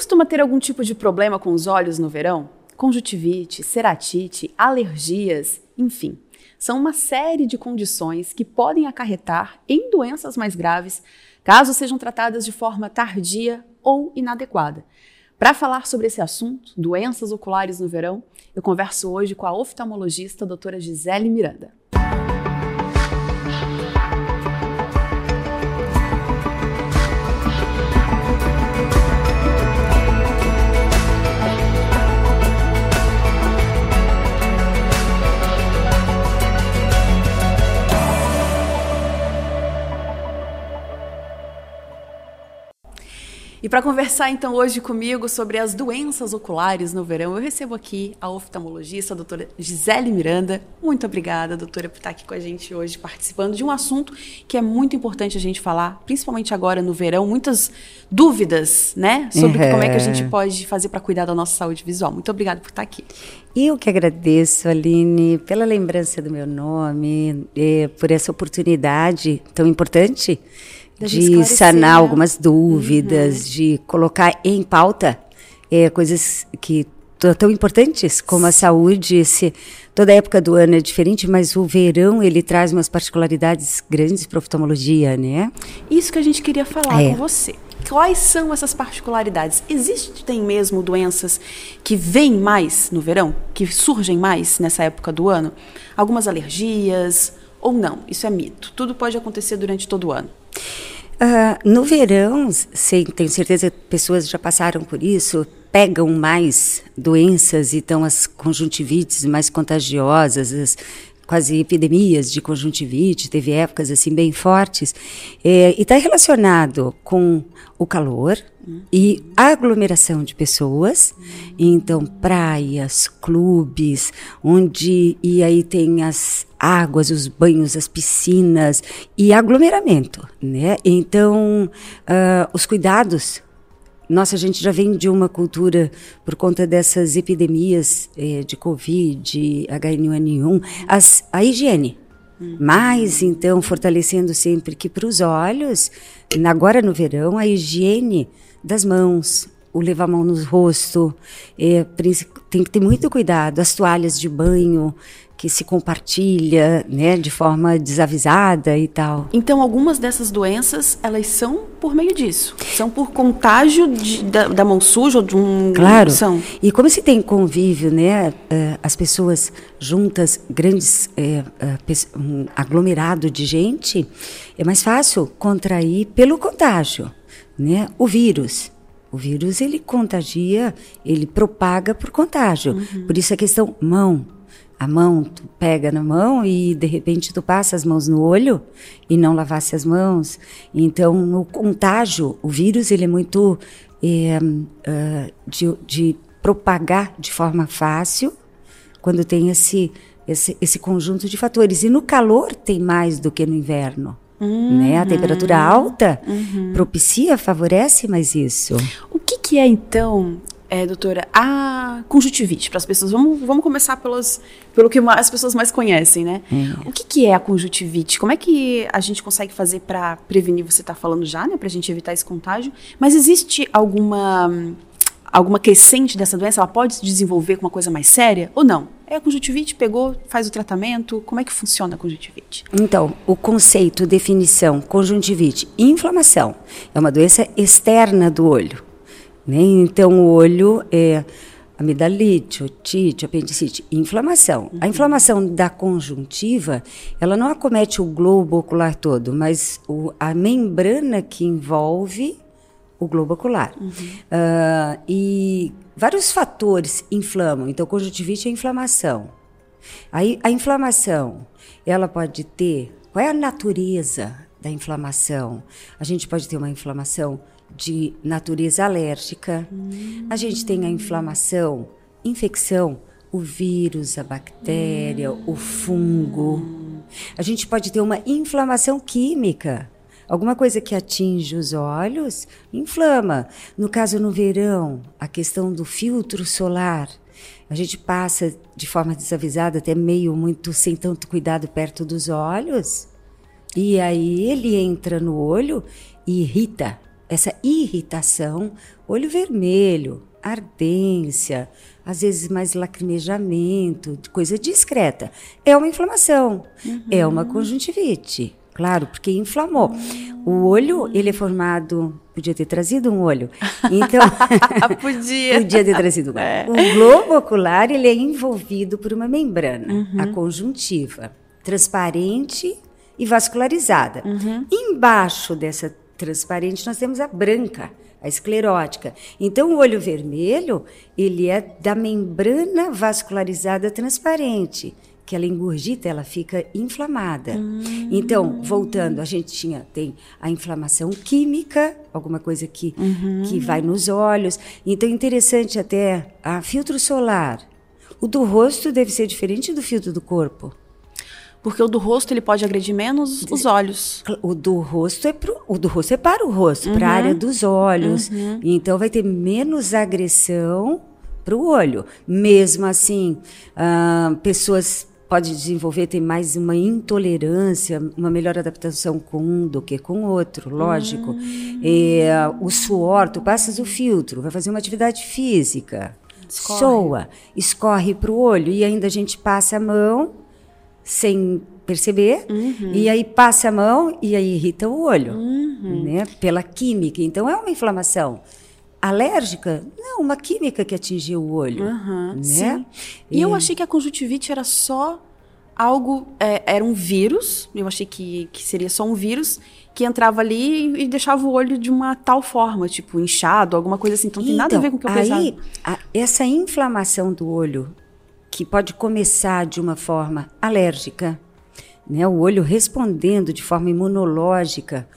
costuma ter algum tipo de problema com os olhos no verão? Conjuntivite, ceratite, alergias, enfim. São uma série de condições que podem acarretar em doenças mais graves caso sejam tratadas de forma tardia ou inadequada. Para falar sobre esse assunto, doenças oculares no verão, eu converso hoje com a oftalmologista doutora Gisele Miranda. E para conversar então hoje comigo sobre as doenças oculares no verão, eu recebo aqui a oftalmologista, a doutora Gisele Miranda. Muito obrigada, doutora, por estar aqui com a gente hoje, participando de um assunto que é muito importante a gente falar, principalmente agora no verão, muitas dúvidas, né, sobre uhum. como é que a gente pode fazer para cuidar da nossa saúde visual. Muito obrigada por estar aqui. Eu que agradeço, Aline, pela lembrança do meu nome, eh, por essa oportunidade tão importante de sanar algumas dúvidas, uhum. de colocar em pauta é, coisas que tão importantes como a saúde. Esse, toda época do ano é diferente, mas o verão ele traz umas particularidades grandes para a oftalmologia, né? Isso que a gente queria falar é. com você. Quais são essas particularidades? Existem mesmo doenças que vêm mais no verão, que surgem mais nessa época do ano? Algumas alergias ou não? Isso é mito. Tudo pode acontecer durante todo o ano. Uh, no verão, sim, tenho certeza que pessoas já passaram por isso, pegam mais doenças e estão as conjuntivites mais contagiosas, as quase epidemias de conjuntivite, teve épocas assim bem fortes, é, e está relacionado com o calor. E aglomeração de pessoas, então praias, clubes, onde e aí tem as águas, os banhos, as piscinas e aglomeramento, né? Então, uh, os cuidados nossa, a gente já vem de uma cultura por conta dessas epidemias eh, de Covid, H1N1, as, a higiene. Mas, então, fortalecendo sempre que para os olhos, agora no verão, a higiene das mãos, o levar a mão no rosto, é, tem que ter muito cuidado, as toalhas de banho, que se compartilha, né, de forma desavisada e tal. Então, algumas dessas doenças, elas são por meio disso, são por contágio de, da, da, mão suja ou de um... Claro, são. e como se tem convívio, né, eh, as pessoas juntas, grandes, é, um aglomerado de gente, é mais fácil contrair pelo contágio, né, o vírus. O vírus, ele contagia, ele propaga por contágio. Uhum. Por isso a questão mão, a mão, tu pega na mão e de repente tu passa as mãos no olho e não lavasse as mãos. Então, o contágio, o vírus, ele é muito é, uh, de, de, propagar de forma fácil quando tem esse, esse, esse conjunto de fatores. E no calor tem mais do que no inverno. Uhum. Né? A temperatura alta uhum. propicia, favorece mais isso. O que, que é, então, é, doutora, a conjuntivite para as pessoas. Vamos, vamos começar pelos, pelo que as pessoas mais conhecem, né? É. O que, que é a conjuntivite? Como é que a gente consegue fazer para prevenir? Você está falando já, né? Para a gente evitar esse contágio. Mas existe alguma alguma crescente dessa doença? Ela pode se desenvolver com uma coisa mais séria ou não? É a conjuntivite, pegou, faz o tratamento. Como é que funciona a conjuntivite? Então, o conceito, definição, conjuntivite, inflamação. É uma doença externa do olho. Né? Então, o olho é amidalite, otite, apendicite, inflamação. Uhum. A inflamação da conjuntiva, ela não acomete o globo ocular todo, mas o, a membrana que envolve o globo ocular. Uhum. Uh, e vários fatores inflamam. Então, conjuntivite é inflamação. Aí, a inflamação, ela pode ter. Qual é a natureza da inflamação? A gente pode ter uma inflamação de natureza alérgica. Hum. A gente tem a inflamação, infecção, o vírus, a bactéria, hum. o fungo. A gente pode ter uma inflamação química. Alguma coisa que atinge os olhos, inflama. No caso, no verão, a questão do filtro solar. A gente passa de forma desavisada, até meio muito sem tanto cuidado perto dos olhos. E aí ele entra no olho e irrita essa irritação, olho vermelho, ardência, às vezes mais lacrimejamento, coisa discreta. É uma inflamação, uhum. é uma conjuntivite. Claro, porque inflamou. O olho, ele é formado. Podia ter trazido um olho. Então. podia. podia ter trazido um olho. É. O globo ocular, ele é envolvido por uma membrana, uhum. a conjuntiva, transparente e vascularizada. Uhum. Embaixo dessa transparente, nós temos a branca, a esclerótica. Então, o olho vermelho, ele é da membrana vascularizada transparente que ela engurgita, ela fica inflamada. Hum. Então, voltando, a gente tinha tem a inflamação química, alguma coisa que uhum. que vai nos olhos. Então, interessante até a filtro solar. O do rosto deve ser diferente do filtro do corpo. Porque o do rosto ele pode agredir menos os olhos. O do rosto é pro, o do rosto é para o rosto, uhum. para a área dos olhos. Uhum. Então vai ter menos agressão para o olho. Mesmo assim, uh, pessoas pode desenvolver, tem mais uma intolerância, uma melhor adaptação com um do que com outro, lógico. Hum. É, o suor, tu passas o filtro, vai fazer uma atividade física, escorre. soa, escorre para o olho e ainda a gente passa a mão sem perceber uhum. e aí passa a mão e aí irrita o olho, uhum. né? Pela química. Então é uma inflamação alérgica? Não, uma química que atingiu o olho. Uhum, né? Sim. E, e, eu achei que a conjuntivite era só algo, é, era um vírus, eu achei que, que seria só um vírus que entrava ali e, e, deixava o olho de uma tal forma, tipo inchado, alguma coisa assim. Então, não tem nada a ver com o que eu então, aí, a, essa inflamação do olho, que pode começar de uma forma alérgica, né, o olho respondendo de forma imunológica,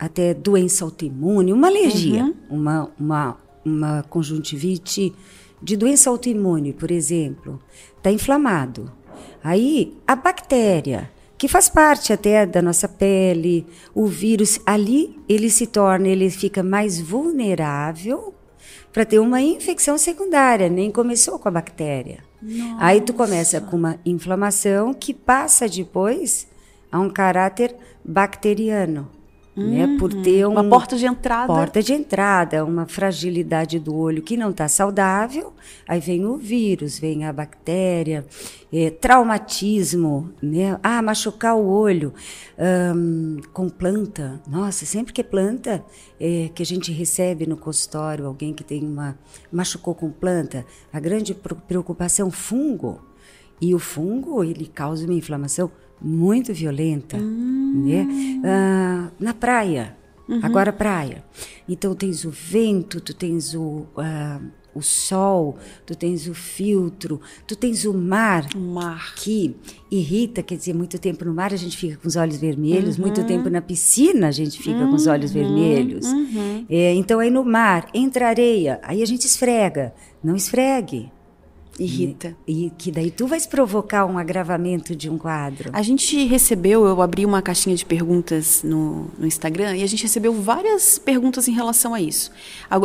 até doença autoimune, uma alergia, uhum. uma, uma, uma conjuntivite de doença autoimune, por exemplo, está inflamado. Aí a bactéria, que faz parte até da nossa pele, o vírus, ali ele se torna, ele fica mais vulnerável para ter uma infecção secundária, nem começou com a bactéria. Nossa. Aí tu começa com uma inflamação que passa depois a um caráter bacteriano né? Por uhum. ter um, uma porta de entrada. Porta de entrada, uma fragilidade do olho que não está saudável. Aí vem o vírus, vem a bactéria, é, traumatismo, né? Ah, machucar o olho um, com planta. Nossa, sempre que é planta é, que a gente recebe no consultório, alguém que tem uma machucou com planta, a grande preocupação fungo. E o fungo ele causa uma inflamação muito violenta, hum. né? Ah, na praia, uhum. agora praia. Então tens o vento, tu tens o uh, o sol, tu tens o filtro, tu tens o mar, o mar que irrita, quer dizer, muito tempo no mar a gente fica com os olhos vermelhos, uhum. muito tempo na piscina a gente fica uhum. com os olhos uhum. vermelhos. Uhum. É, então aí no mar, entra areia, aí a gente esfrega, não esfregue. Irrita. E, e, que daí tu vais provocar um agravamento de um quadro. A gente recebeu, eu abri uma caixinha de perguntas no, no Instagram e a gente recebeu várias perguntas em relação a isso.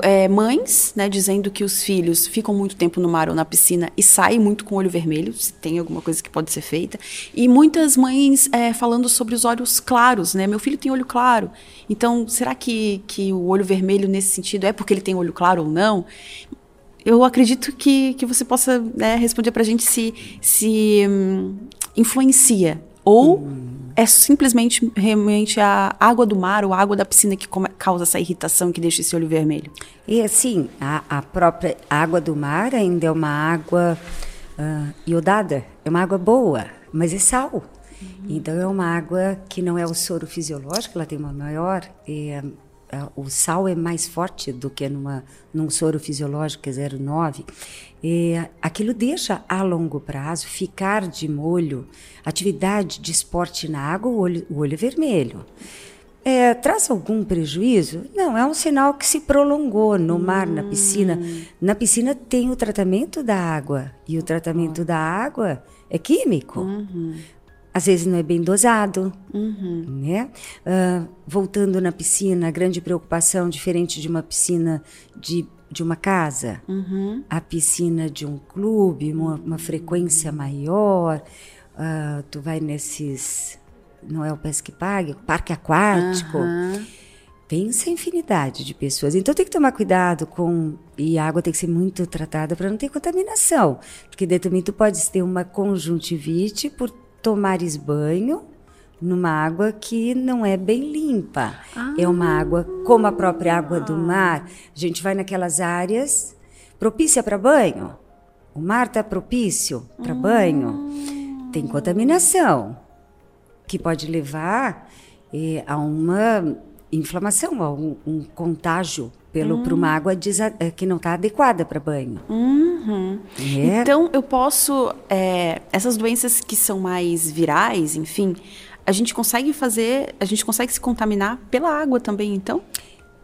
É, mães, né, dizendo que os filhos ficam muito tempo no mar ou na piscina e saem muito com o olho vermelho, se tem alguma coisa que pode ser feita. E muitas mães é, falando sobre os olhos claros, né? Meu filho tem olho claro. Então, será que, que o olho vermelho nesse sentido é porque ele tem olho claro ou não? Eu acredito que, que você possa né, responder para a gente se, se hum, influencia ou hum. é simplesmente realmente a água do mar ou a água da piscina que causa essa irritação que deixa esse olho vermelho? E assim, a, a própria água do mar ainda é uma água uh, iodada, é uma água boa, mas é sal. Uhum. Então é uma água que não é o soro fisiológico, ela tem uma maior é, o sal é mais forte do que numa, num soro fisiológico que é 0,9, é, aquilo deixa a longo prazo ficar de molho, atividade de esporte na água, o olho, o olho vermelho. É, traz algum prejuízo? Não, é um sinal que se prolongou no mar, na piscina. Hum. Na piscina tem o tratamento da água, e o tratamento da água é químico. Uhum às vezes não é bem dosado, uhum. né? Uh, voltando na piscina, a grande preocupação, diferente de uma piscina de, de uma casa, uhum. a piscina de um clube, uma, uma frequência maior, uh, tu vai nesses, não é o Pesque Pague, parque aquático, uhum. pensa a infinidade de pessoas. Então tem que tomar cuidado com. E a água tem que ser muito tratada para não ter contaminação. Porque daí também tu podes ter uma conjuntivite por tomares banho numa água que não é bem limpa. Ah. É uma água como a própria água do mar. A gente vai naquelas áreas propícia para banho. O mar está propício para hum. banho. Tem contaminação que pode levar eh, a uma inflamação, a um, um contágio pelo para uma hum. água eh, que não está adequada para banho. Uhum. É. Então eu posso é, essas doenças que são mais virais, enfim, a gente consegue fazer, a gente consegue se contaminar pela água também, então?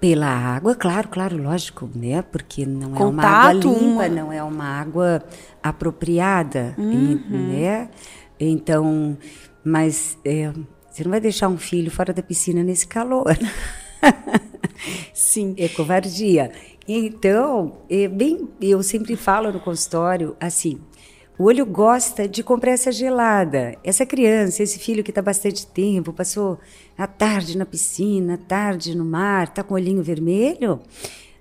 Pela água, claro, claro, lógico, né? Porque não Contato, é uma água limpa, uma... não é uma água apropriada, uhum. né? Então, mas é, você não vai deixar um filho fora da piscina nesse calor. Sim. É covardia. Então, é bem, eu sempre falo no consultório assim: o olho gosta de compressa gelada. Essa criança, esse filho que está bastante tempo, passou a tarde na piscina, a tarde no mar, está com o olhinho vermelho,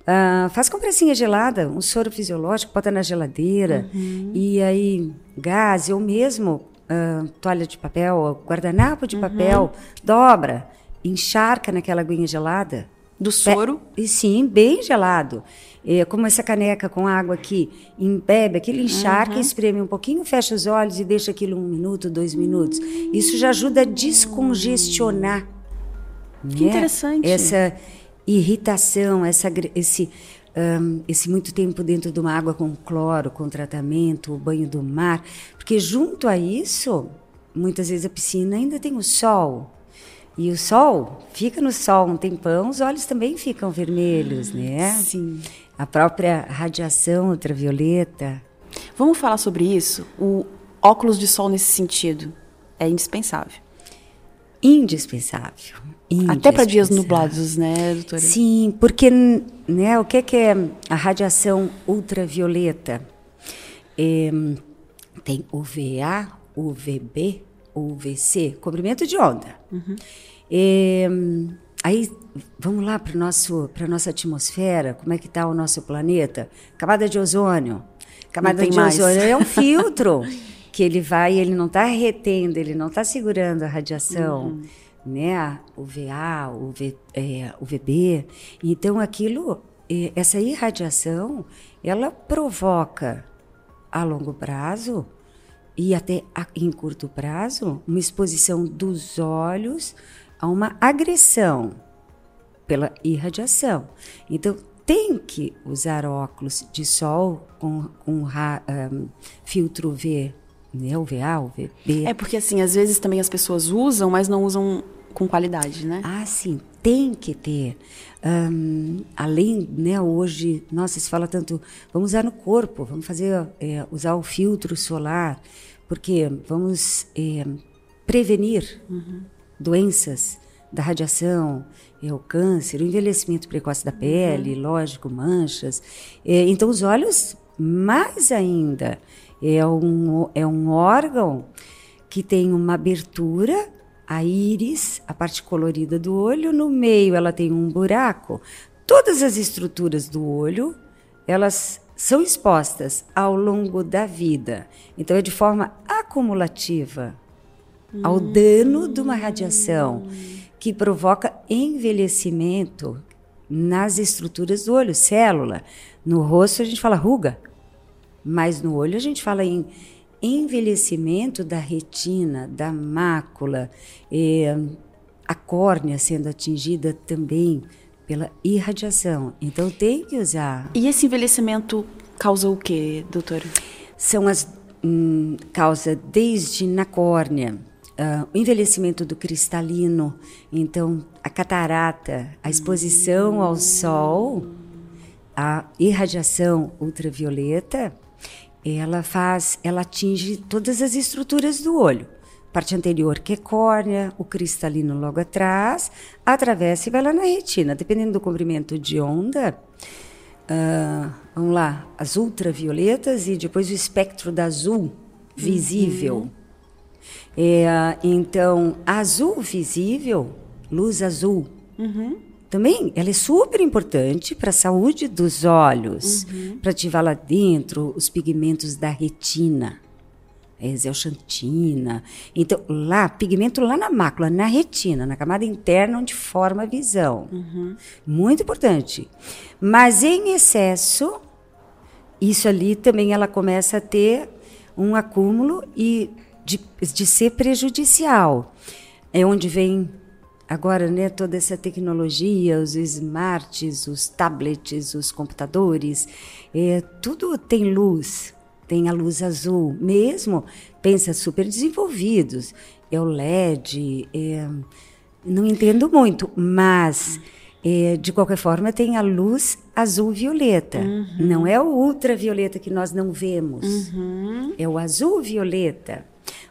uh, faz compressinha gelada, um soro fisiológico, bota na geladeira, uhum. e aí gás, ou mesmo uh, toalha de papel, guardanapo de uhum. papel, dobra, encharca naquela aguinha gelada. Do soro? e sim, bem gelado. É, como essa caneca com água aqui, embebe aquele encharque, uhum. espreme um pouquinho, fecha os olhos e deixa aquilo um minuto, dois minutos. Isso já ajuda a descongestionar. Que né? interessante. Essa irritação, essa, esse, um, esse muito tempo dentro de uma água com cloro, com tratamento, o banho do mar. Porque junto a isso, muitas vezes a piscina ainda tem o sol. E o sol, fica no sol um tempão, os olhos também ficam vermelhos, né? Sim a própria radiação ultravioleta. Vamos falar sobre isso? O óculos de sol nesse sentido é indispensável. Indispensável. indispensável. Até para dias nublados, né, doutora? Sim, porque né, o que é, que é a radiação ultravioleta? É, tem UVA, UVB, UVC, comprimento de onda. Uhum. É, Aí, vamos lá para a nossa atmosfera, como é que está o nosso planeta? Camada de ozônio. Camada de mais. ozônio é um filtro que ele vai, ele não está retendo, ele não está segurando a radiação, uhum. né? O VA, o, v, é, o VB. Então, aquilo, essa irradiação, ela provoca a longo prazo e até a, em curto prazo uma exposição dos olhos a uma agressão pela irradiação. Então, tem que usar óculos de sol com, com um, filtro V, né? o VA, o VB. É porque, assim, às vezes também as pessoas usam, mas não usam com qualidade, né? Ah, sim, tem que ter. Um, além, né, hoje, nossa, se fala tanto, vamos usar no corpo, vamos fazer, é, usar o filtro solar, porque vamos é, prevenir uhum doenças da radiação, é, o câncer, o envelhecimento precoce da pele, uhum. lógico, manchas. É, então, os olhos, mais ainda, é um, é um órgão que tem uma abertura, a íris, a parte colorida do olho, no meio ela tem um buraco. Todas as estruturas do olho, elas são expostas ao longo da vida. Então, é de forma acumulativa ao dano de uma radiação que provoca envelhecimento nas estruturas do olho, célula. No rosto a gente fala ruga, mas no olho a gente fala em envelhecimento da retina, da mácula, eh, a córnea sendo atingida também pela irradiação. Então tem que usar. E esse envelhecimento causa o que, doutora? São as hum, causa desde na córnea, uh, o envelhecimento do cristalino, então a catarata, a exposição ao sol, a irradiação ultravioleta, ela faz, ela atinge todas as estruturas do olho. Parte anterior, que é córnea, o cristalino logo atrás, atravessa e vai lá na retina. Dependendo do comprimento de onda, uh, vamos lá, as ultravioletas e depois o espectro da azul visível. Uhum. É, então, azul visível, luz azul, uhum. também ela é super importante para a saúde dos olhos, uhum. para ativar lá dentro os pigmentos da retina. Exelxantina. Então, lá, pigmento lá na mácula, na retina, na camada interna onde forma a visão. Uhum. Muito importante. Mas em excesso, isso ali também ela começa a ter um acúmulo e de, de ser prejudicial. É onde vem agora, né, toda essa tecnologia, os smarts, os tablets, os computadores, é, tudo tem luz, tem a luz azul, mesmo, pensa, super desenvolvidos, é o LED, é, não entendo muito, mas é, de qualquer forma tem a luz azul-violeta, uhum. não é o ultravioleta que nós não vemos, uhum. é o azul-violeta.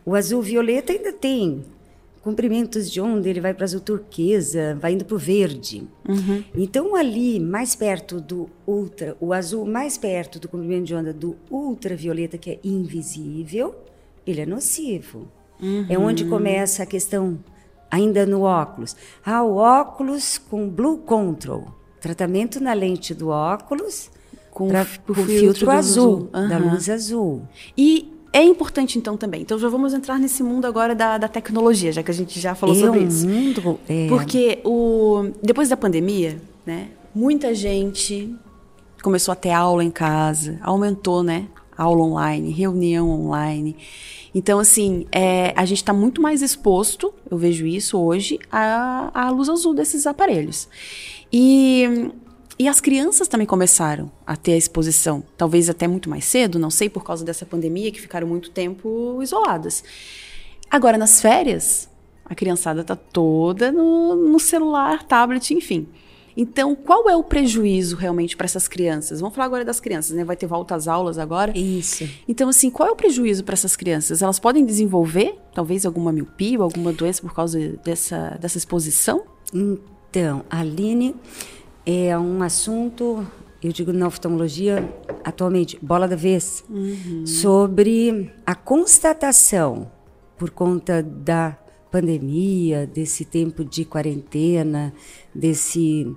O azul-violeta ainda tem comprimentos de onda, ele vai para azul turquesa, vai indo para o verde. Uhum. Então, ali, mais perto do ultra, o azul mais perto do comprimento de onda do ultravioleta, que é invisível, ele é nocivo. Uhum. É onde começa a questão, ainda no óculos. Ah, o óculos com Blue Control. Tratamento na lente do óculos com, pra, com filtro, filtro azul, azul. Uhum. da luz azul. E é importante então também. Então já vamos entrar nesse mundo agora da, da tecnologia, já que a gente já falou é sobre um isso. Mundo, é. Porque o, depois da pandemia, né, muita gente começou a ter aula em casa, aumentou, né, aula online, reunião online. Então, assim, é, a gente está muito mais exposto, eu vejo isso hoje, à, à luz azul desses aparelhos. E e as crianças também começaram a ter a exposição, talvez até muito mais cedo, não sei, por causa dessa pandemia, que ficaram muito tempo isoladas. Agora, nas férias, a criançada está toda no, no celular, tablet, enfim. Então, qual é o prejuízo realmente para essas crianças? Vamos falar agora das crianças, né? Vai ter volta às aulas agora. Isso. Então, assim, qual é o prejuízo para essas crianças? Elas podem desenvolver, talvez, alguma miopia ou alguma doença por causa dessa, dessa exposição? Então, Aline, é um assunto, eu digo na oftalmologia, atualmente, bola da vez, uhum. sobre a constatação, por conta da pandemia, desse tempo de quarentena, desse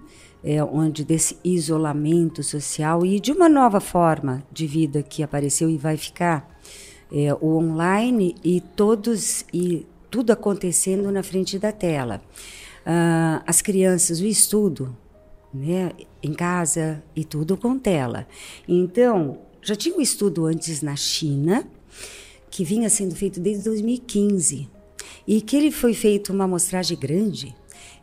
é, onde desse isolamento social e de uma nova forma de vida que apareceu e vai ficar, é, o online e todos e tudo acontecendo na frente da tela. Ah, as crianças, o estudo, né, em casa e tudo com tela. Então, já tinha um estudo antes na China, que vinha sendo feito desde 2015, e que ele foi feito uma amostragem grande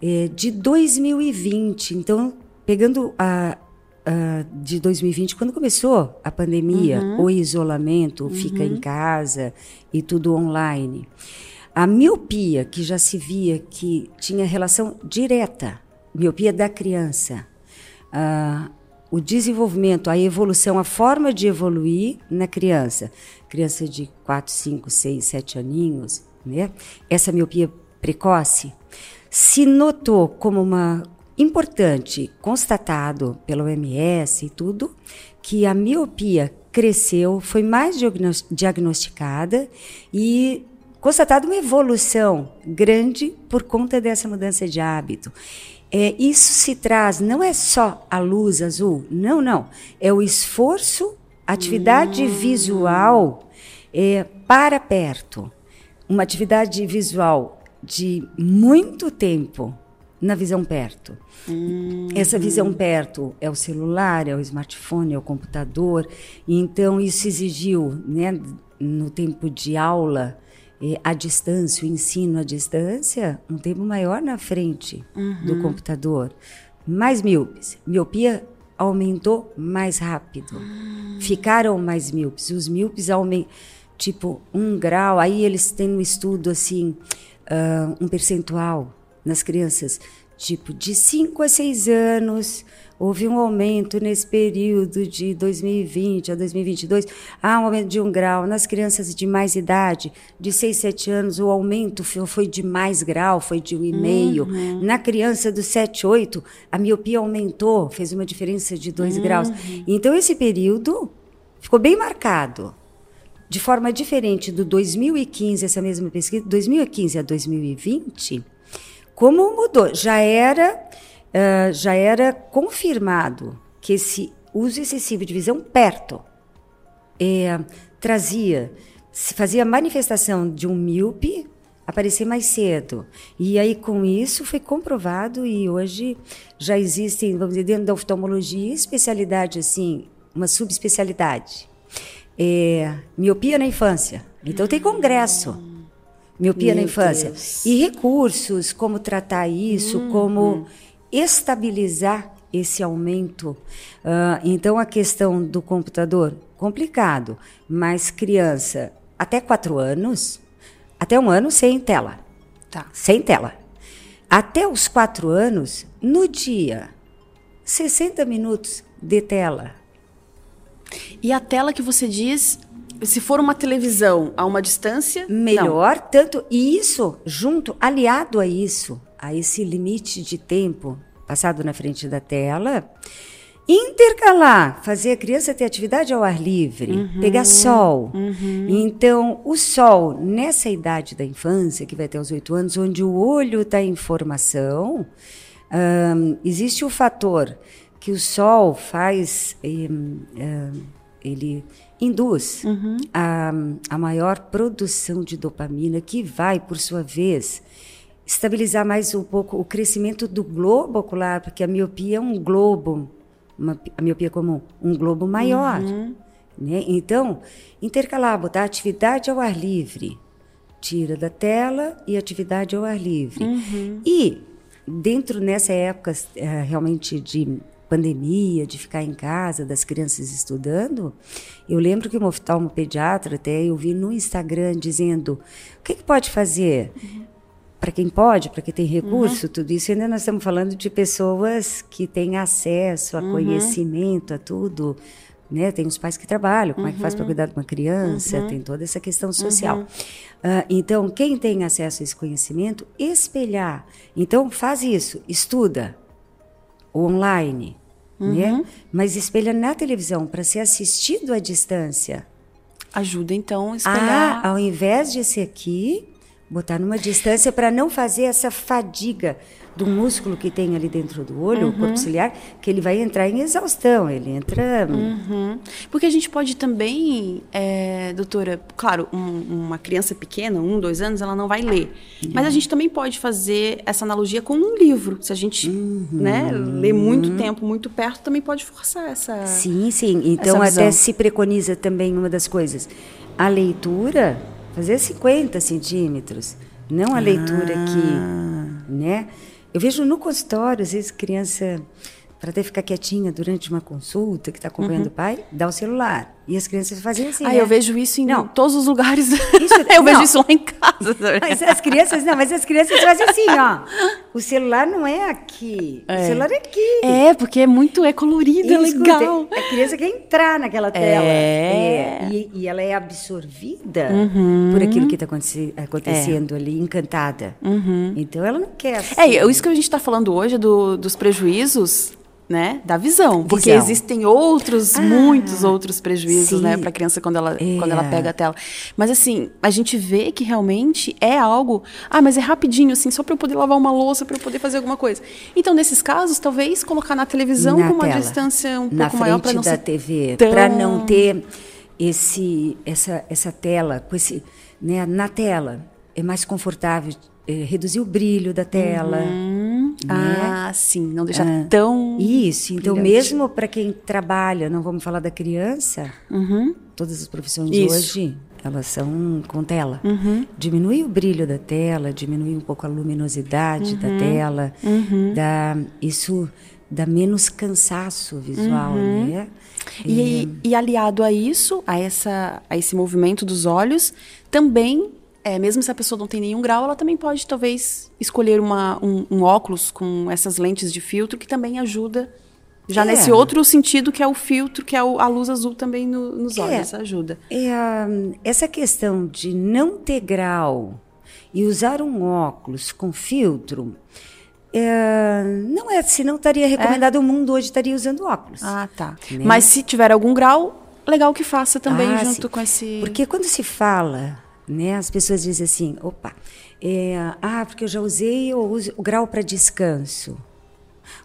é, de 2020. Então, pegando a, a, de 2020, quando começou a pandemia, uhum. o isolamento, uhum. fica em casa e tudo online. A miopia, que já se via que tinha relação direta miopia da criança, uh, o desenvolvimento, a evolução, a forma de evoluir na criança, criança de 4, 5, 6, 7 aninhos, né? essa miopia precoce, se notou como uma importante, constatado pela OMS e tudo, que a miopia cresceu, foi mais diagnosticada e constatado uma evolução grande por conta dessa mudança de hábito. É, isso se traz, não é só a luz azul, não, não. É o esforço, atividade hum. visual é, para perto. Uma atividade visual de muito tempo na visão perto. Hum. Essa visão perto é o celular, é o smartphone, é o computador. Então, isso exigiu, né, no tempo de aula, a distância, o ensino à distância, um tempo maior na frente uhum. do computador. Mais míopes. Miopia aumentou mais rápido. Uhum. Ficaram mais míopes. Os míopes aumentam, tipo, um grau. Aí eles têm um estudo, assim, uh, um percentual nas crianças, tipo, de 5 a 6 anos houve um aumento nesse período de 2020 a 2022, há um aumento de um grau. Nas crianças de mais idade, de 6, 7 anos, o aumento foi de mais grau, foi de 1,5. Uhum. Na criança dos 7, 8, a miopia aumentou, fez uma diferença de 2 uhum. graus. Então, esse período ficou bem marcado. De forma diferente do 2015, essa mesma pesquisa, 2015 a 2020, como mudou? Já era uh, já era confirmado que esse uso excessivo de visão perto é, trazia, fazia manifestação de um míope aparecer mais cedo. E aí, com isso, foi comprovado e hoje já existem, vamos dizer, dentro da oftalmologia, especialidade assim, uma subespecialidade. É, miopia na infância. Então, tem congresso. Miopia Meu na infância. Deus. E recursos, como tratar isso, uhum. como estabilizar esse aumento. Uh, então, a questão do computador, complicado, mas criança até quatro anos, até um ano sem tela. Tá. Sem tela. Até os quatro anos, no dia, 60 minutos de tela. E a tela que você diz, se for uma televisão a uma distância? Melhor, não. tanto. E isso, junto, aliado a isso, a esse limite de tempo passado na frente da tela, intercalar, fazer a criança ter atividade ao ar livre, uhum, pegar sol. Uhum. Então, o sol, nessa idade da infância, que vai até os oito anos, onde o olho está em formação, existe o fator que o sol faz, um, um, ele induz uhum. a, a maior produção de dopamina, que vai, por sua vez, estabilizar mais um pouco o crescimento do globo ocular, porque a miopia é um globo, uma, a miopia comum, um globo maior. Uhum. Né? Então, intercalar, botar atividade ao ar livre, tira da tela e atividade ao ar livre. Uhum. E, dentro nessa época é, realmente de pandemia, de ficar em casa, das crianças estudando, eu lembro que um oftalmopediatra até eu vi no Instagram dizendo o que, que pode fazer? Uhum para quem pode, para quem tem recurso, uhum. tudo isso. ainda nós estamos falando de pessoas que têm acesso a uhum. conhecimento, a tudo. Né? Tem os pais que trabalham, como uhum. é que faz para uhum. cuidar de uma criança, uhum. tem toda essa questão social. Uh, então, quem tem acesso a esse conhecimento, espelhar. Então, faz isso, estuda online, né? Uhum. mas espelha na televisão para ser assistido à distância. Ajuda, então, a espelhar. Ah, ao invés de ser aqui, botar numa distância para não fazer essa fadiga do músculo que tem ali dentro do olho, uhum. o corpo ciliar, que ele vai entrar em exaustão, ele entra... Uhum. Porque a gente pode também, é, doutora, claro, um, uma criança pequena, um, dois anos, ela não vai ler, uhum. mas a gente também pode fazer essa analogia com um livro, se a gente uhum. né, lê muito tempo, muito perto, também pode forçar essa Sim, sim, então até se preconiza também uma das coisas, a leitura fazer 50 centímetros, não a leitura ah. aqui, né? Eu vejo no consultório, às vezes, criança, para até ficar quietinha durante uma consulta, que está acompanhando uhum. o pai, dá o celular. E as crianças fazem assim. Ah, né? eu vejo isso em não. todos os lugares. Isso, eu não. vejo isso lá em casa. Mas as crianças, não, mas as crianças fazem assim, ó. O celular não é aqui. É. O celular é aqui. É, porque é muito, é colorido, é legal. a criança quer entrar naquela tela. É. é e, e, ela é absorvida uhum. por aquilo que está acontecendo é. ali, encantada. Uhum. Então ela não quer. Assim. É, isso que a gente está falando hoje do, dos prejuízos né, da visão, porque visão. existem outros, ah, muitos outros prejuízos, né, sim. né, para a criança quando ela é. quando ela pega a tela. Mas assim, a gente vê que realmente é algo, ah, mas é rapidinho assim, só para eu poder lavar uma louça, para eu poder fazer alguma coisa. Então, nesses casos, talvez colocar na televisão na com uma tela. distância um na pouco maior para não da TV, tão... para não ter esse essa essa tela com esse, né, na tela é mais confortável é, reduzir o brilho da tela. Uhum. Né? Ah, sim, não deixar ah, tão. Isso, então brilhante. mesmo para quem trabalha, não vamos falar da criança, uhum. todas as profissões isso. hoje elas são com tela. Uhum. Diminui o brilho da tela, diminui um pouco a luminosidade da uhum. tela, uhum. dá, isso dá menos cansaço visual, uhum. né? E, e, e aliado a isso, a, essa, a esse movimento dos olhos, também é, mesmo se a pessoa não tem nenhum grau, ela também pode talvez escolher uma, um, um óculos com essas lentes de filtro que também ajuda já é. nesse outro sentido que é o filtro, que é a luz azul também no, nos é. olhos, ajuda. É, essa questão de não ter grau e usar um óculos com filtro, é, não é, se não estaria recomendado, é? o mundo hoje estaria usando óculos. Ah, tá. Né? Mas se tiver algum grau, legal que faça também ah, junto sim. com esse. Porque quando se fala né? As pessoas dizem assim, opa, é, ah, porque eu já usei eu uso o grau para descanso.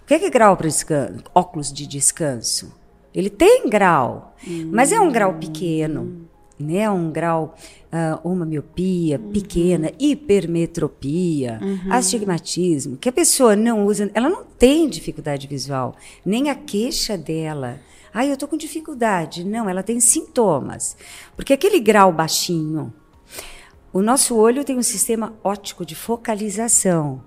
O que é, que é grau para descanso? Óculos de descanso. Ele tem grau, hum. mas é um grau pequeno, né? Um grau uh, uma miopia uhum. pequena, hipermetropia, uhum. astigmatismo, que a pessoa não usa, ela não tem dificuldade visual, nem a queixa dela. Ah, eu estou com dificuldade. Não, ela tem sintomas. Porque aquele grau baixinho, o nosso olho tem um sistema óptico de focalização.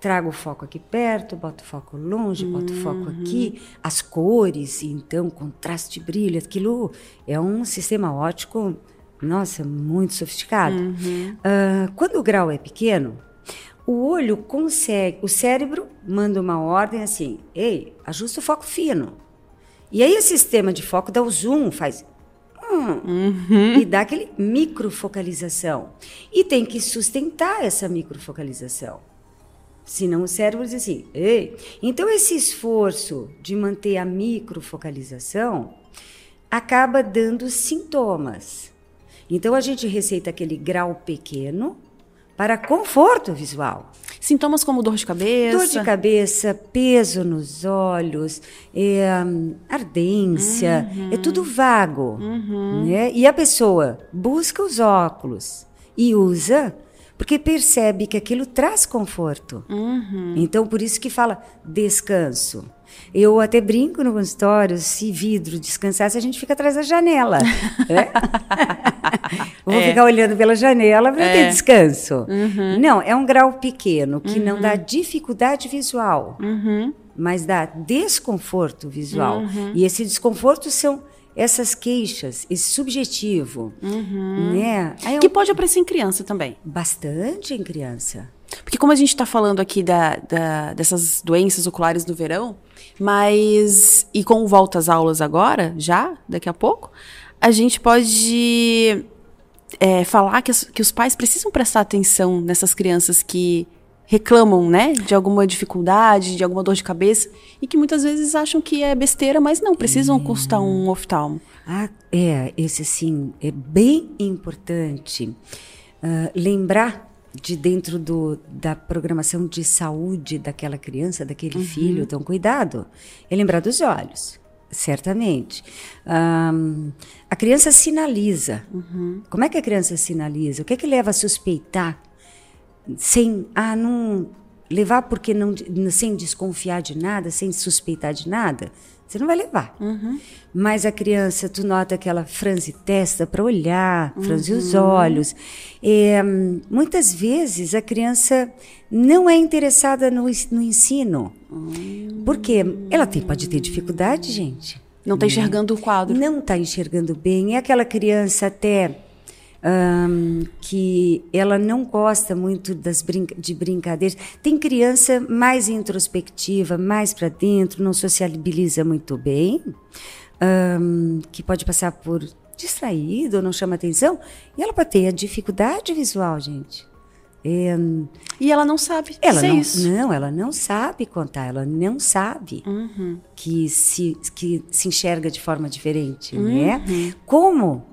Trago o foco aqui perto, boto o foco longe, boto o foco uhum. aqui, as cores, então, contraste, brilho, aquilo é um sistema óptico nossa, muito sofisticado. Uhum. Uh, quando o grau é pequeno, o olho consegue, o cérebro manda uma ordem assim: ei, ajusta o foco fino. E aí o sistema de foco dá o zoom, faz. Hum, uhum. E dá aquele microfocalização. E tem que sustentar essa microfocalização. Senão o cérebro diz assim: ei. Então esse esforço de manter a microfocalização acaba dando sintomas. Então a gente receita aquele grau pequeno para conforto visual. Sintomas como dor de cabeça? Dor de cabeça, peso nos olhos, é, ardência, uhum. é tudo vago. Uhum. Né? E a pessoa busca os óculos e usa porque percebe que aquilo traz conforto. Uhum. Então, por isso que fala descanso. Eu até brinco no consultório, se vidro descansasse, a gente fica atrás da janela. né? Vou é. ficar olhando pela janela para é. ter descanso. Uhum. Não, é um grau pequeno que uhum. não dá dificuldade visual, uhum. mas dá desconforto visual. Uhum. E esse desconforto são essas queixas, esse subjetivo, uhum. né? que pode aparecer em criança também. Bastante em criança. Porque como a gente está falando aqui da, da, dessas doenças oculares no verão, mas e com volta às aulas agora, já daqui a pouco, a gente pode é, falar que, as, que os pais precisam prestar atenção nessas crianças que reclamam, né, de alguma dificuldade, de alguma dor de cabeça e que muitas vezes acham que é besteira, mas não precisam é. consultar um oftalmo. Ah, é, esse sim é bem importante uh, lembrar de dentro do, da programação de saúde daquela criança, daquele uhum. filho, então cuidado. É lembrar dos olhos, certamente. Um, a criança sinaliza. Uhum. Como é que a criança sinaliza? O que é que leva a suspeitar sem, ah, não levar porque não, sem desconfiar de nada, sem suspeitar de nada? Você não vai levar. Uhum. Mas a criança, tu nota que ela franze testa para olhar, franze uhum. os olhos. É, muitas vezes a criança não é interessada no, no ensino. Uhum. Porque ela tem, pode ter dificuldade, gente. Não está enxergando o quadro. Não está enxergando bem. É aquela criança até um, que ela não gosta muito das brinca de brincadeiras. Tem criança mais introspectiva, mais para dentro, não sociabiliza muito bem, um, que pode passar por distraído, não chama atenção, e ela pode ter a dificuldade visual, gente. É, e ela não sabe ela não, isso. Não, ela não sabe contar, ela não sabe uhum. que, se, que se enxerga de forma diferente, né? uhum. né? Como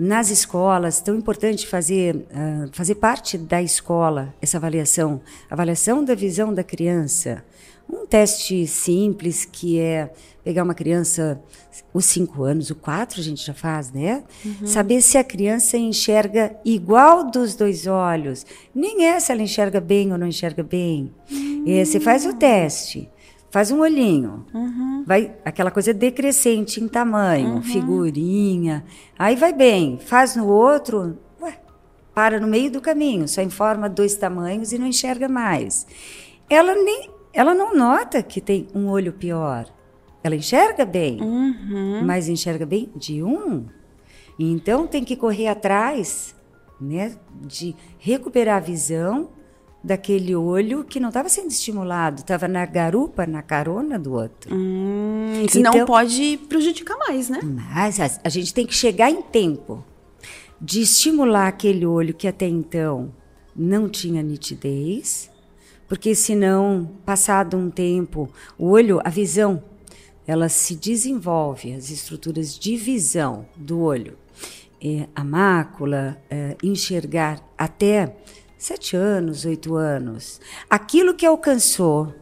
nas escolas, tão importante fazer, uh, fazer parte da escola essa avaliação, avaliação da visão da criança. Um teste simples que é pegar uma criança, os cinco anos, o quatro a gente já faz, né? Uhum. Saber se a criança enxerga igual dos dois olhos. Nem é se ela enxerga bem ou não enxerga bem. Uhum. É, você faz o teste. Faz um olhinho. Uhum. Vai aquela coisa decrescente em tamanho, uhum. figurinha. Aí vai bem. Faz no outro, ué, para no meio do caminho, só informa dois tamanhos e não enxerga mais. Ela nem ela não nota que tem um olho pior. Ela enxerga bem, uhum. mas enxerga bem de um. Então tem que correr atrás, né, de recuperar a visão daquele olho que não estava sendo estimulado, estava na garupa, na carona do outro. Hum, então, pode prejudicar mais, né? Mas a, a, gente tem que chegar em tempo de estimular aquele olho que até então não tinha nitidez, porque senão, passado um tempo, o olho, a visão, ela se desenvolve, as estruturas de visão do olho, é, a mácula, é, enxergar até sete anos, oito anos, aquilo que alcançou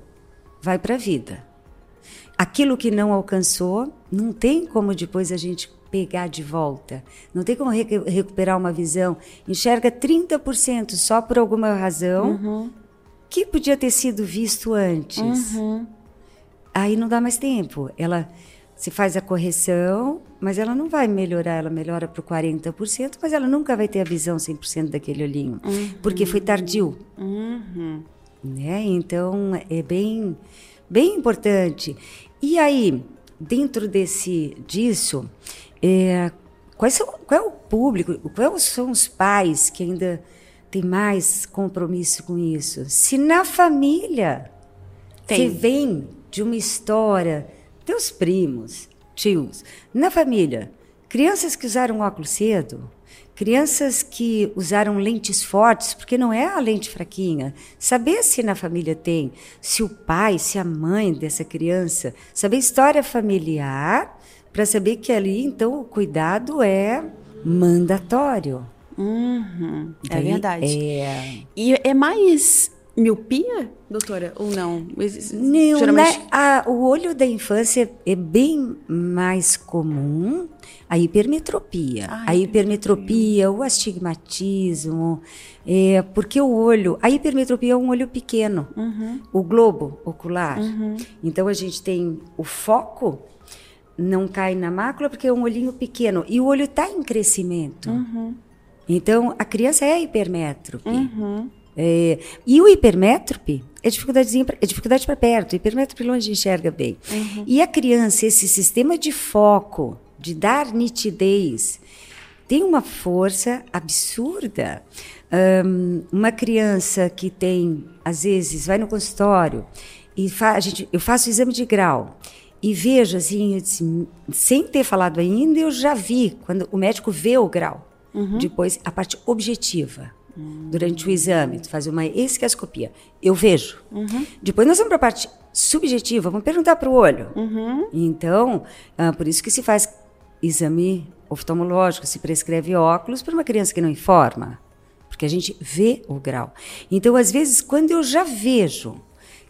vai para a vida. Aquilo que não alcançou, não tem como depois a gente pegar de volta. Não tem como recuperar uma visão. Enxerga 30% só por alguma razão uhum. que podia ter sido visto antes. Uhum. Aí não dá mais tempo. Ela se faz a correção, mas ela não vai melhorar, ela melhora para o 40%, mas ela nunca vai ter a visão 100% daquele olhinho, uhum. porque foi tardio. Uhum. Né? Então, é bem, bem importante. E aí, dentro desse disso, é, quais são, qual é o público, quais são os pais que ainda têm mais compromisso com isso? Se na família Tem. você vem de uma história, teus primos, tios, na família, crianças que usaram óculos cedo, crianças que usaram lentes fortes, porque não é a lente fraquinha. Saber se na família tem, se o pai, se a mãe dessa criança, saber história familiar para saber que ali, então, o cuidado é mandatório. Uhum, é verdade. É... E é mais miopia, doutora, ou não? Não, Geralmente... né? a, o olho da infância é bem mais comum a hipermetropia. Ah, a hipermetropia, o astigmatismo, é, porque o olho, a hipermetropia é um olho pequeno, uhum. o globo ocular. Uhum. Então a gente tem o foco não cai na mácula porque é um olhinho pequeno e o olho está em crescimento. Uhum. Então a criança é hipermétrope. Uhum. É, e o hipermétrope é dificuldade é dificuldade para perto, hipermétrope longe enxerga bem. Uhum. E a criança, esse sistema de foco, de dar nitidez, tem uma força absurda. Um, uma criança que tem, às vezes, vai no consultório e fa a gente, eu faço o exame de grau e vejo assim, disse, sem ter falado ainda, eu já vi quando o médico vê o grau. Uhum. Depois a parte objetiva durante o exame, tu faz uma esquiascopia. Eu vejo. Uhum. Depois nós vamos para a parte subjetiva, vamos perguntar para o olho. Uhum. Então, ah, por isso que se faz exame oftalmológico, se prescreve óculos para uma criança que não informa, porque a gente vê o grau. Então, às vezes, quando eu já vejo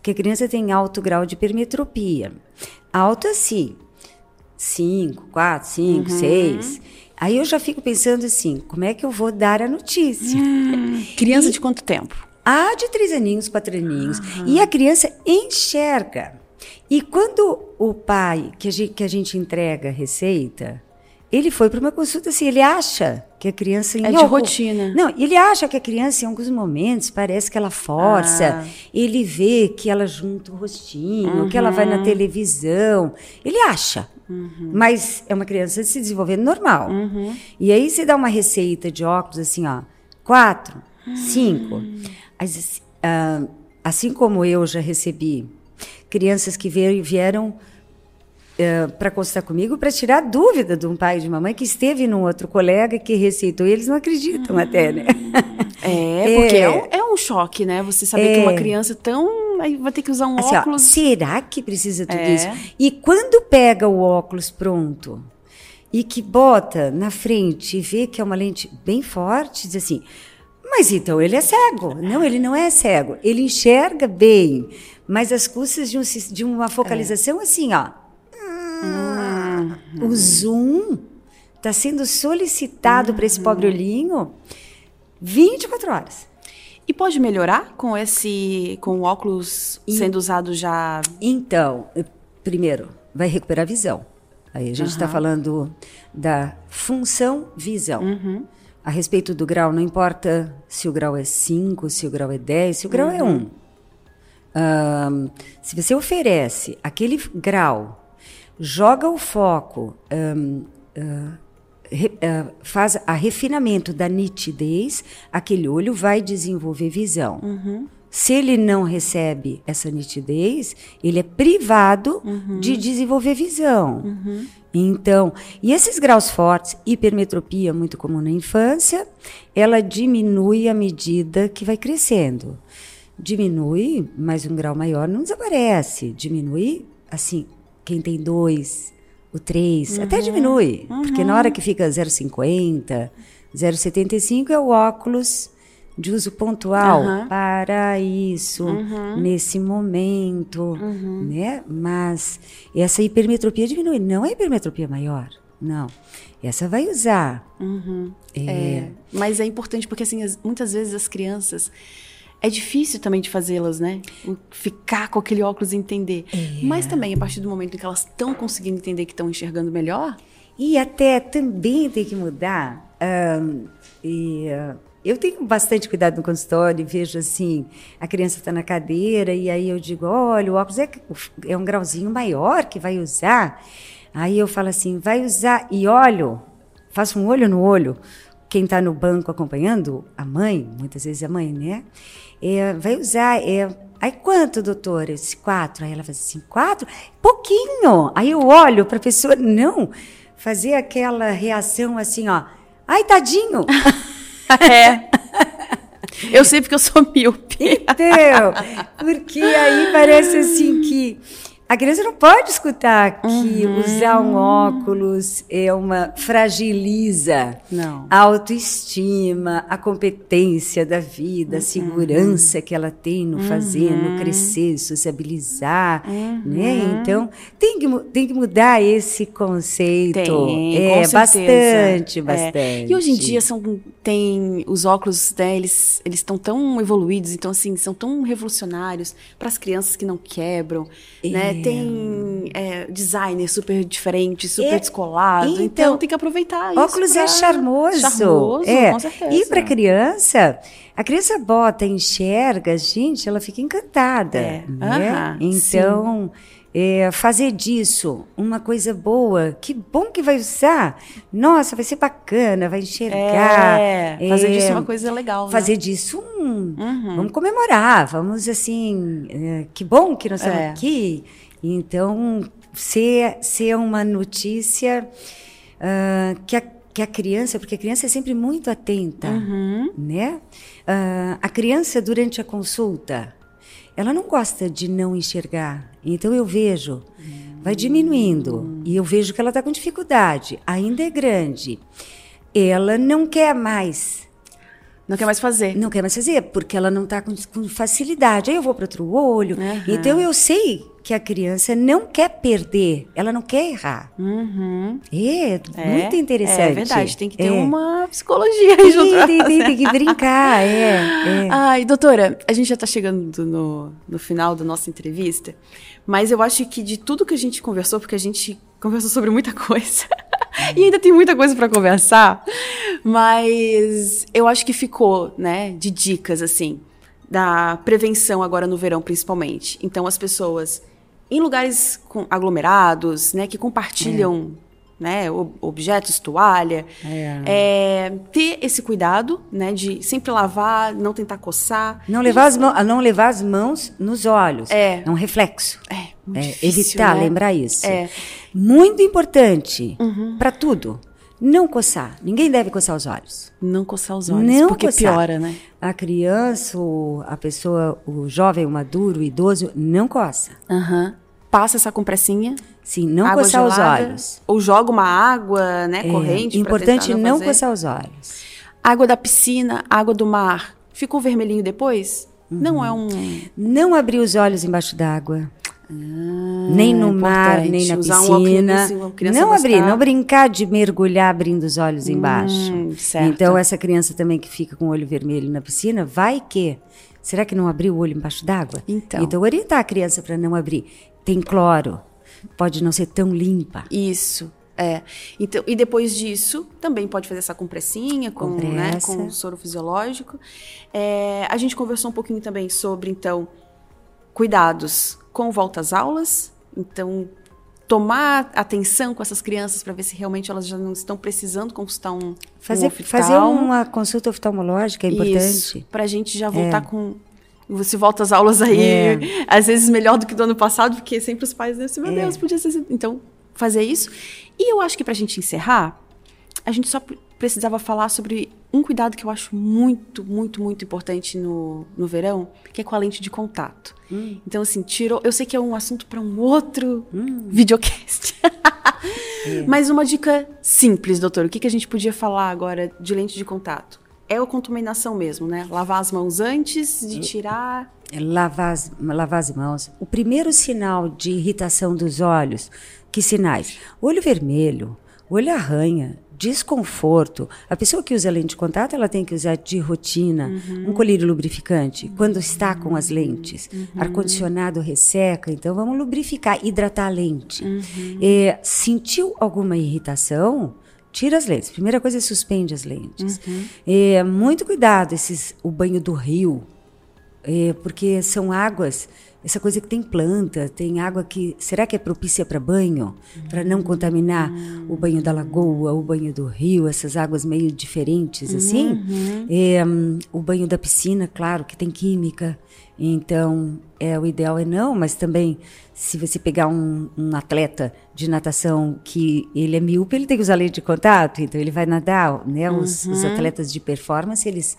que a criança tem alto grau de hipermetropia, alto assim, 5, 4, 5, 6 Aí eu já fico pensando assim, como é que eu vou dar a notícia? Hum, criança e, de quanto tempo? Ah, de três aninhos, quatro aninhos. Uhum. E a criança enxerga. E quando o pai, que a gente, que a gente entrega a receita, ele foi para uma consulta assim, ele acha que a criança... É de algum, rotina. Não, ele acha que a criança em alguns momentos parece que ela força, ah. ele vê que ela junta o rostinho, uhum. que ela vai na uhum. televisão, ele acha. Uhum. Mas é uma criança se desenvolvendo normal. Uhum. E aí você dá uma receita de óculos assim, ó, quatro, cinco. Hum. Assim, uh, assim como eu já recebi crianças que vieram Uh, para consultar comigo para tirar dúvida de um pai e de uma mãe que esteve num outro colega que receitou e eles não acreditam uhum. até, né? É, porque é, é, um, é, um, choque, né? Você saber é, que uma criança tão. Aí vai ter que usar um assim, óculos. Ó, será que precisa tudo é. isso? E quando pega o óculos pronto e que bota na frente e vê que é uma lente bem forte, diz assim. Mas então ele é cego. Não, ele não é cego. Ele enxerga bem, mas as custas de, um, de uma focalização assim, ó Uhum. O zoom está sendo solicitado uhum. para esse pobre olhinho 24 horas. E pode melhorar com esse com o óculos e, sendo usado já? Então, primeiro, vai recuperar a visão. Aí a gente está uhum. falando da função visão. Uhum. A respeito do grau, não importa se o grau é 5, se o grau é 10, se o grau é 1. Um. Um, se você oferece aquele grau joga o foco, um, uh, re, uh, faz a refinamento da nitidez, aquele olho vai desenvolver visão. Uhum. Se ele não recebe essa nitidez, ele é privado uhum. de desenvolver visão. Uhum. Então, e esses graus fortes, hipermetropia muito comum na infância, ela diminui à medida que vai crescendo. Diminui, mas um grau maior não desaparece. Diminui, assim, quem tem dois, o três, uhum. até diminui. Uhum. Porque na hora que fica 0,50, 0,75 é o óculos de uso pontual uhum. para isso, uhum. nesse momento, uhum. né? Mas essa hipermetropia diminui, não é hipermetropia maior, não. Essa vai usar. Uhum. É... É, mas é importante porque, assim, as, muitas vezes as crianças é difícil também de fazê-las, né? Ficar com aquele óculos e entender. É. Mas também, a partir do momento em que elas estão conseguindo entender que estão enxergando melhor. E até também tem que mudar. Um, e, uh, eu tenho bastante cuidado no consultório e vejo assim: a criança está na cadeira, e aí eu digo: olha, o óculos é, é um grauzinho maior que vai usar. Aí eu falo assim: vai usar, e olho, faço um olho no olho. Quem está no banco acompanhando, a mãe, muitas vezes a mãe, né? é, vai usar. É, aí quanto, doutora? Eu disse, quatro. Aí ela faz assim, quatro? Pouquinho. Aí eu olho para a pessoa, não, fazer aquela reação assim, ó. Ai, tadinho. é. Eu sei porque eu sou míope. Então, porque aí parece assim que a criança não pode escutar que uhum. usar um óculos é uma fragiliza não. a autoestima, a competência da vida, uhum. a segurança que ela tem no fazer, uhum. no crescer, sociabilizar, né? Uhum. Então tem que, tem que mudar esse conceito. Tem, é bastante, bastante. É. E hoje em dia são tem os óculos, né, eles eles estão tão evoluídos, então assim são tão revolucionários para as crianças que não quebram, é. né? Tem é, designer super diferente, super é, descolado. Então, então, tem que aproveitar isso. Óculos é charmoso. Charmoso, é. com certeza. E para criança, a criança bota, enxerga, gente, ela fica encantada. É. Né? Uh -huh, então. Sim é, fazer disso uma coisa boa, que bom que vai usar. Nossa, vai ser bacana, vai enxergar. É, fazer é, disso uma coisa legal. Né? Fazer disso um. Uhum. Vamos comemorar, vamos assim. É, que bom que nós estamos é. aqui. Então, ser, ser uma notícia uh, que a que a criança, porque a criança é sempre muito atenta, uhum. né? Uh, a criança durante a consulta, ela não gosta de não enxergar. Então eu vejo, vai diminuindo e eu vejo que ela está com dificuldade, ainda é grande. Ela não quer mais. Não quer mais fazer. Não quer mais fazer, porque ela não está com, com, facilidade. Aí eu vou para outro olho. Uhum. Então eu sei que a criança não quer perder, ela não quer errar. Uhum. É, é, muito interessante. É verdade, tem que ter é. uma psicologia aí junto. Tem, tem, tem, tem que brincar, é, é. Ai, doutora, a gente já está chegando no, no final da nossa entrevista, mas eu acho que de tudo que a gente conversou, porque a gente conversou sobre muita coisa. e ainda tem muita coisa para conversar, mas eu acho que ficou, né, de dicas assim, da prevenção agora no verão principalmente. Então as pessoas em lugares aglomerados, né, que compartilham é. Né, objetos, toalha, é. É, ter esse cuidado, né, de sempre lavar, não tentar coçar. Não levar, as mãos, não levar as mãos nos olhos. É. É um reflexo. É, é difícil, evitar, né? lembrar isso. É. Muito importante uhum. para tudo. Não coçar. Ninguém deve coçar os olhos. Não coçar os olhos, não porque coçar. piora, né? A criança, a pessoa, o jovem, o maduro, o idoso, não coça. Uhum. Passa essa compressinha. Sim, não água coçar os olhos. Ou joga uma água, né, é, corrente. Importante não, não coçar os olhos. Água da piscina, água do mar. Ficou vermelhinho depois? Uhum. Não é um. Não abrir os olhos embaixo d'água. Ah, nem no mar, nem na piscina. Um não abrir, não brincar de mergulhar abrindo os olhos hum, embaixo. Então, essa criança também que fica com o olho vermelho na piscina, vai que. Será que não abriu o olho embaixo d'água? Então. Então, orientar a criança para não abrir. Tem cloro, pode não ser tão limpa. Isso. É. Então, e depois disso, também pode fazer essa compressinha com, né, com soro fisiológico. É, a gente conversou um pouquinho também sobre, então, cuidados com volta às aulas. Então, tomar atenção com essas crianças para ver se realmente elas já não estão precisando consultar um fazer um fazer uma consulta oftalmológica é importante para a gente já voltar é. com você volta às aulas aí é. às vezes melhor do que do ano passado porque sempre os pais dizem meu é. Deus podia ser assim. então fazer isso e eu acho que para a gente encerrar a gente só precisava falar sobre um cuidado que eu acho muito, muito, muito importante no, no verão, que é com a lente de contato. Hum. Então, assim, tirou. Eu sei que é um assunto para um outro hum. videocast. é. Mas uma dica simples, doutor. O que, que a gente podia falar agora de lente de contato? É a contaminação mesmo, né? Lavar as mãos antes de tirar. Lavar as, lavar as mãos. O primeiro sinal de irritação dos olhos, que sinais? Olho vermelho, olho arranha, desconforto. A pessoa que usa lente de contato, ela tem que usar de rotina uhum. um colírio lubrificante quando está com as lentes. Uhum. Ar-condicionado resseca, então vamos lubrificar, hidratar a lente. Uhum. É, sentiu alguma irritação? Tira as lentes. Primeira coisa é suspende as lentes. É, muito cuidado esses, o banho do rio, é, porque são águas essa coisa que tem planta, tem água que. Será que é propícia para banho? Para não contaminar o banho da lagoa, o banho do rio, essas águas meio diferentes, assim? Uhum. É, um, o banho da piscina, claro, que tem química. Então, é, o ideal é não, mas também, se você pegar um, um, atleta de natação que ele é míope, ele tem que usar lente de contato, então ele vai nadar, né? Os, uhum. os atletas de performance, eles,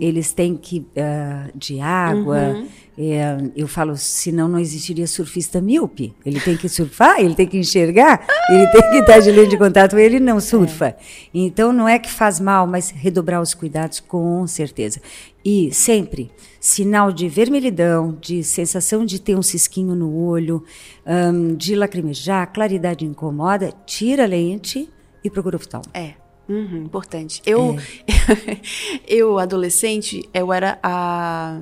eles têm que, uh, de água, uhum. é, eu falo, senão não existiria surfista míope, ele tem que surfar, ele tem que enxergar, ele tem que estar de lente de contato, ele não surfa. É. Então, não é que faz mal, mas redobrar os cuidados, com certeza. E sempre, sinal de vermelhidão, de sensação de ter um cisquinho no olho, um, de lacrimejar, claridade incomoda, tira a lente e procura o oftalmo. É. Uhum, importante. Eu, é. eu, adolescente, eu era a,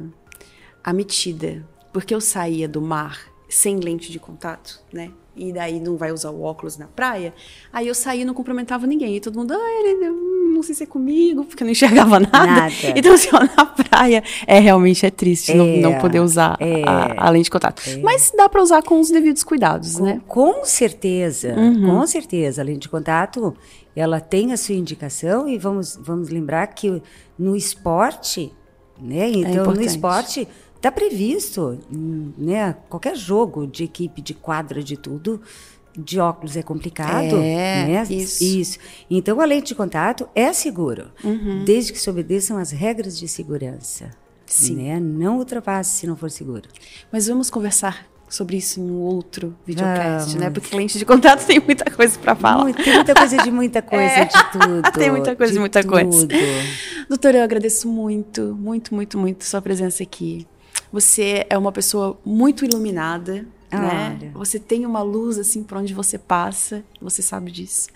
a metida. Porque eu saía do mar sem lente de contato, né? e daí não vai usar o óculos na praia. Aí eu saí e não cumprimentava ninguém. E todo mundo, ah, ele não sei se é comigo, porque eu não enxergava nada. nada. Então, assim, ó, na praia, é realmente é triste é, não, não, poder usar é, a, a, lente de contato. É. Mas dá para usar com os devidos cuidados, com, né? Com certeza, uhum. com certeza. A lente de contato, ela tem a sua indicação e vamos, vamos lembrar que no esporte, né? É então, no esporte Está previsto, né? Qualquer jogo de equipe, de quadra, de tudo, de óculos é complicado. É, né? isso. isso. Então, a lente de contato é seguro, uhum. desde que se obedeçam as regras de segurança. Sim. Né? Não ultrapasse se não for seguro. Mas vamos conversar sobre isso em um outro videocast, né? Porque lente de contato tem muita coisa para falar. Tem muita coisa de muita coisa, é. de tudo. tem muita coisa de, de muita tudo. coisa. Doutora, eu agradeço muito, muito, muito, muito sua presença aqui. Você é uma pessoa muito iluminada, né? Você tem uma luz assim por onde você passa, você sabe disso.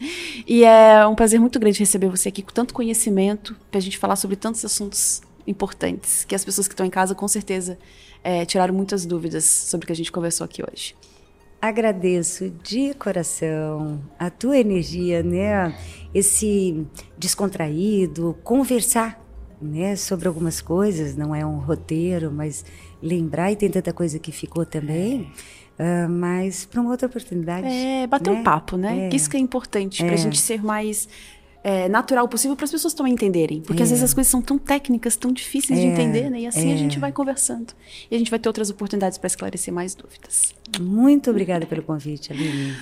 E é um prazer muito grande receber você aqui com tanto conhecimento para a gente falar sobre tantos assuntos importantes que as pessoas que estão em casa com certeza é, tiraram muitas dúvidas sobre o que a gente conversou aqui hoje. Agradeço de coração a tua energia, né? Esse descontraído, conversar né, sobre algumas coisas, não é um roteiro, mas lembrar e tem tanta coisa que ficou também. Uh, mas para uma outra oportunidade. É, bater né? um papo, né? É. Isso que é importante, é. para a gente ser mais é, natural possível para as pessoas também entenderem. Porque é. às vezes as coisas são tão técnicas, tão difíceis é. de entender, né? E assim a gente é. vai conversando. E a gente vai ter outras oportunidades para esclarecer mais dúvidas. Muito obrigada pelo convite, Aline.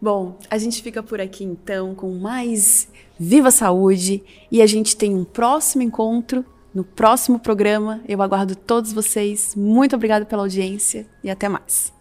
Bom, a gente fica por aqui então com mais Viva Saúde e a gente tem um próximo encontro no próximo programa. Eu aguardo todos vocês. Muito obrigada pela audiência e até mais.